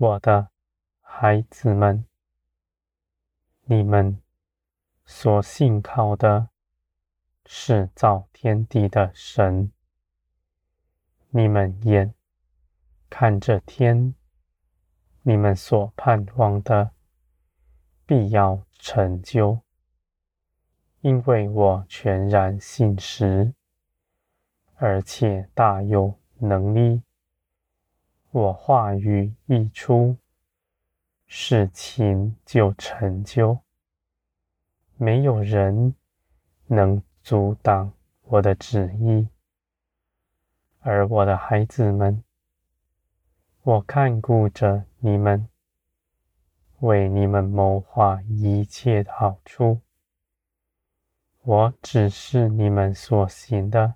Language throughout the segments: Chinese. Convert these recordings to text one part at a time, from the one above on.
我的孩子们，你们所信靠的是造天地的神。你们眼看着天，你们所盼望的必要成就，因为我全然信实，而且大有能力。我话语一出，事情就成就，没有人能阻挡我的旨意。而我的孩子们，我看顾着你们，为你们谋划一切的好处。我只是你们所行的，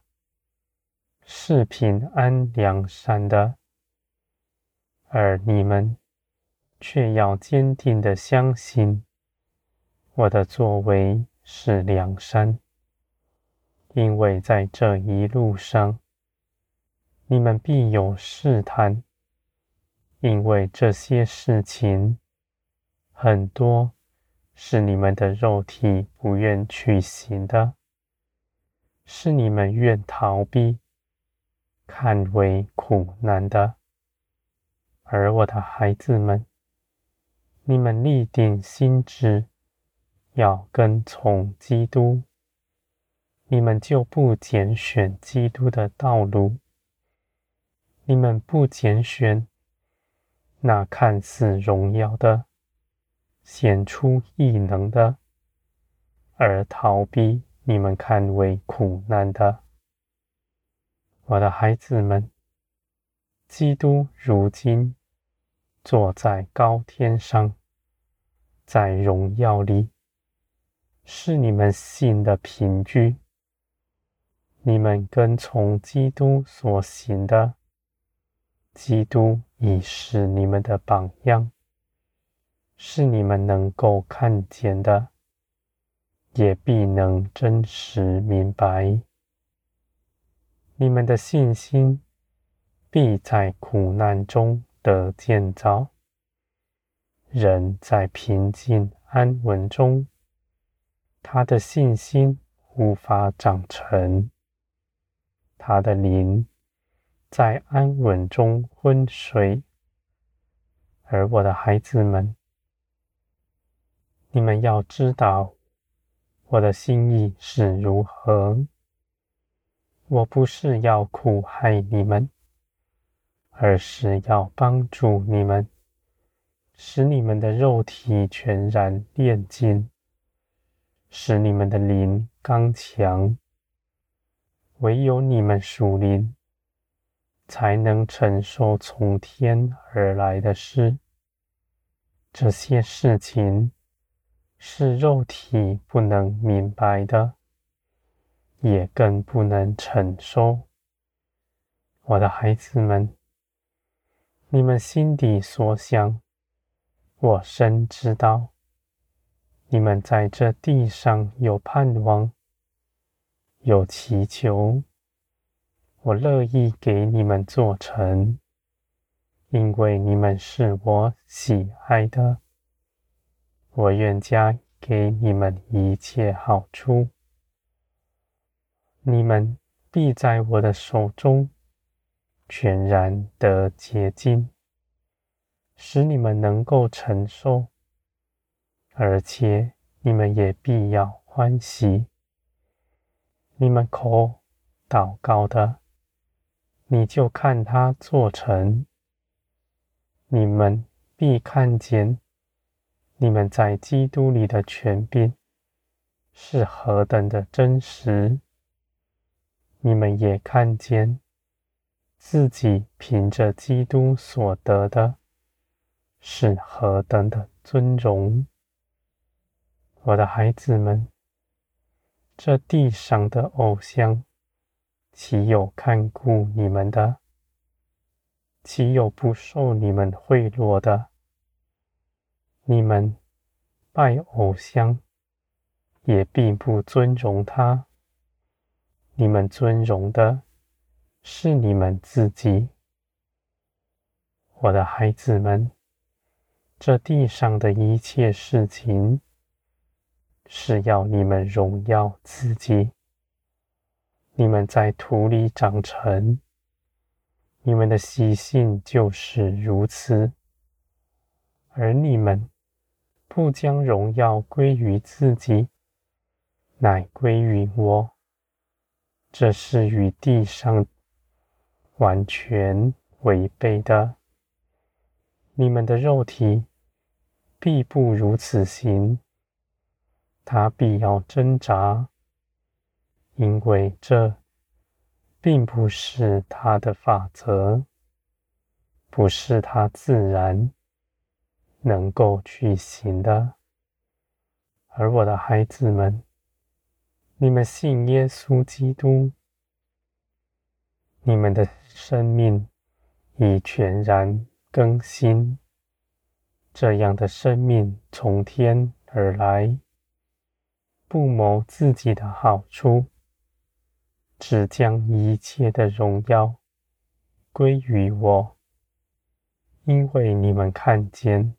是平安良善的。而你们却要坚定地相信，我的作为是良善，因为在这一路上，你们必有试探，因为这些事情很多是你们的肉体不愿去行的，是你们愿逃避、看为苦难的。而我的孩子们，你们立定心志，要跟从基督，你们就不拣选基督的道路，你们不拣选那看似荣耀的、显出异能的，而逃避你们看为苦难的。我的孩子们，基督如今。坐在高天上，在荣耀里，是你们信的凭据。你们跟从基督所行的，基督已是你们的榜样，是你们能够看见的，也必能真实明白。你们的信心必在苦难中得建造，人在平静安稳中，他的信心无法长成，他的灵在安稳中昏睡。而我的孩子们，你们要知道我的心意是如何。我不是要苦害你们。而是要帮助你们，使你们的肉体全然炼金，使你们的灵刚强。唯有你们属灵，才能承受从天而来的事。这些事情是肉体不能明白的，也更不能承受。我的孩子们。你们心底所想，我深知道。你们在这地上有盼望，有祈求，我乐意给你们做成，因为你们是我喜爱的。我愿加给你们一切好处，你们必在我的手中。全然得洁净，使你们能够承受，而且你们也必要欢喜。你们口祷告的，你就看他做成。你们必看见，你们在基督里的权柄是何等的真实。你们也看见。自己凭着基督所得的，是何等的尊荣！我的孩子们，这地上的偶像，岂有看顾你们的？岂有不受你们贿赂的？你们拜偶像，也并不尊荣他。你们尊荣的。是你们自己，我的孩子们，这地上的一切事情，是要你们荣耀自己。你们在土里长成，你们的习性就是如此。而你们不将荣耀归于自己，乃归于我。这是与地上完全违背的。你们的肉体。必不如此行，他必要挣扎，因为这并不是他的法则，不是他自然能够去行的。而我的孩子们，你们信耶稣基督，你们的生命已全然更新。这样的生命从天而来，不谋自己的好处，只将一切的荣耀归于我，因为你们看见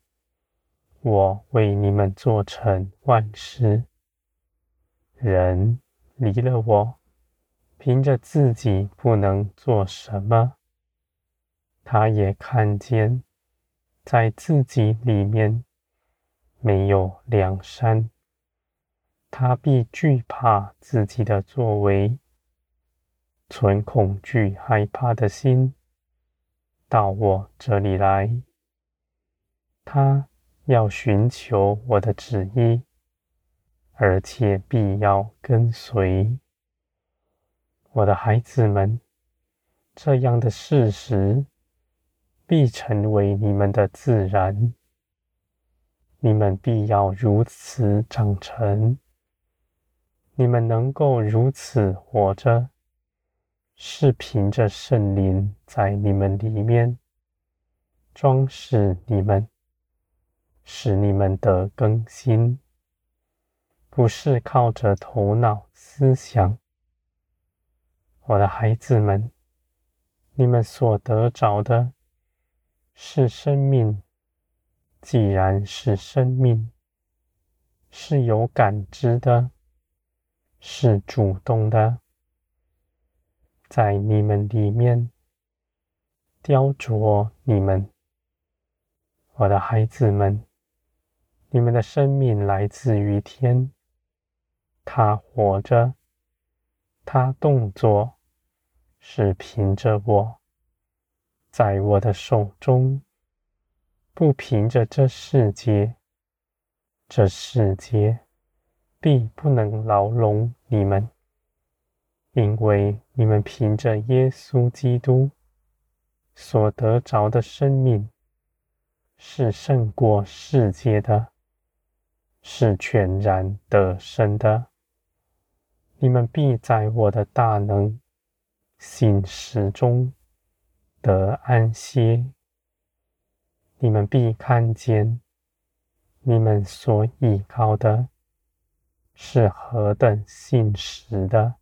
我为你们做成万事。人离了我，凭着自己不能做什么，他也看见。在自己里面没有良善，他必惧怕自己的作为，存恐惧害怕的心到我这里来。他要寻求我的旨意，而且必要跟随。我的孩子们，这样的事实。必成为你们的自然，你们必要如此长成。你们能够如此活着，是凭着圣灵在你们里面装饰你们，使你们得更新，不是靠着头脑思想。我的孩子们，你们所得着的。是生命，既然是生命，是有感知的，是主动的，在你们里面雕琢你们，我的孩子们，你们的生命来自于天，他活着，他动作是凭着我。在我的手中，不凭着这世界，这世界必不能牢笼你们，因为你们凭着耶稣基督所得着的生命，是胜过世界的，是全然得胜的。你们必在我的大能信实中。得安歇，你们必看见，你们所倚靠的是何等信实的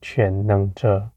全能者。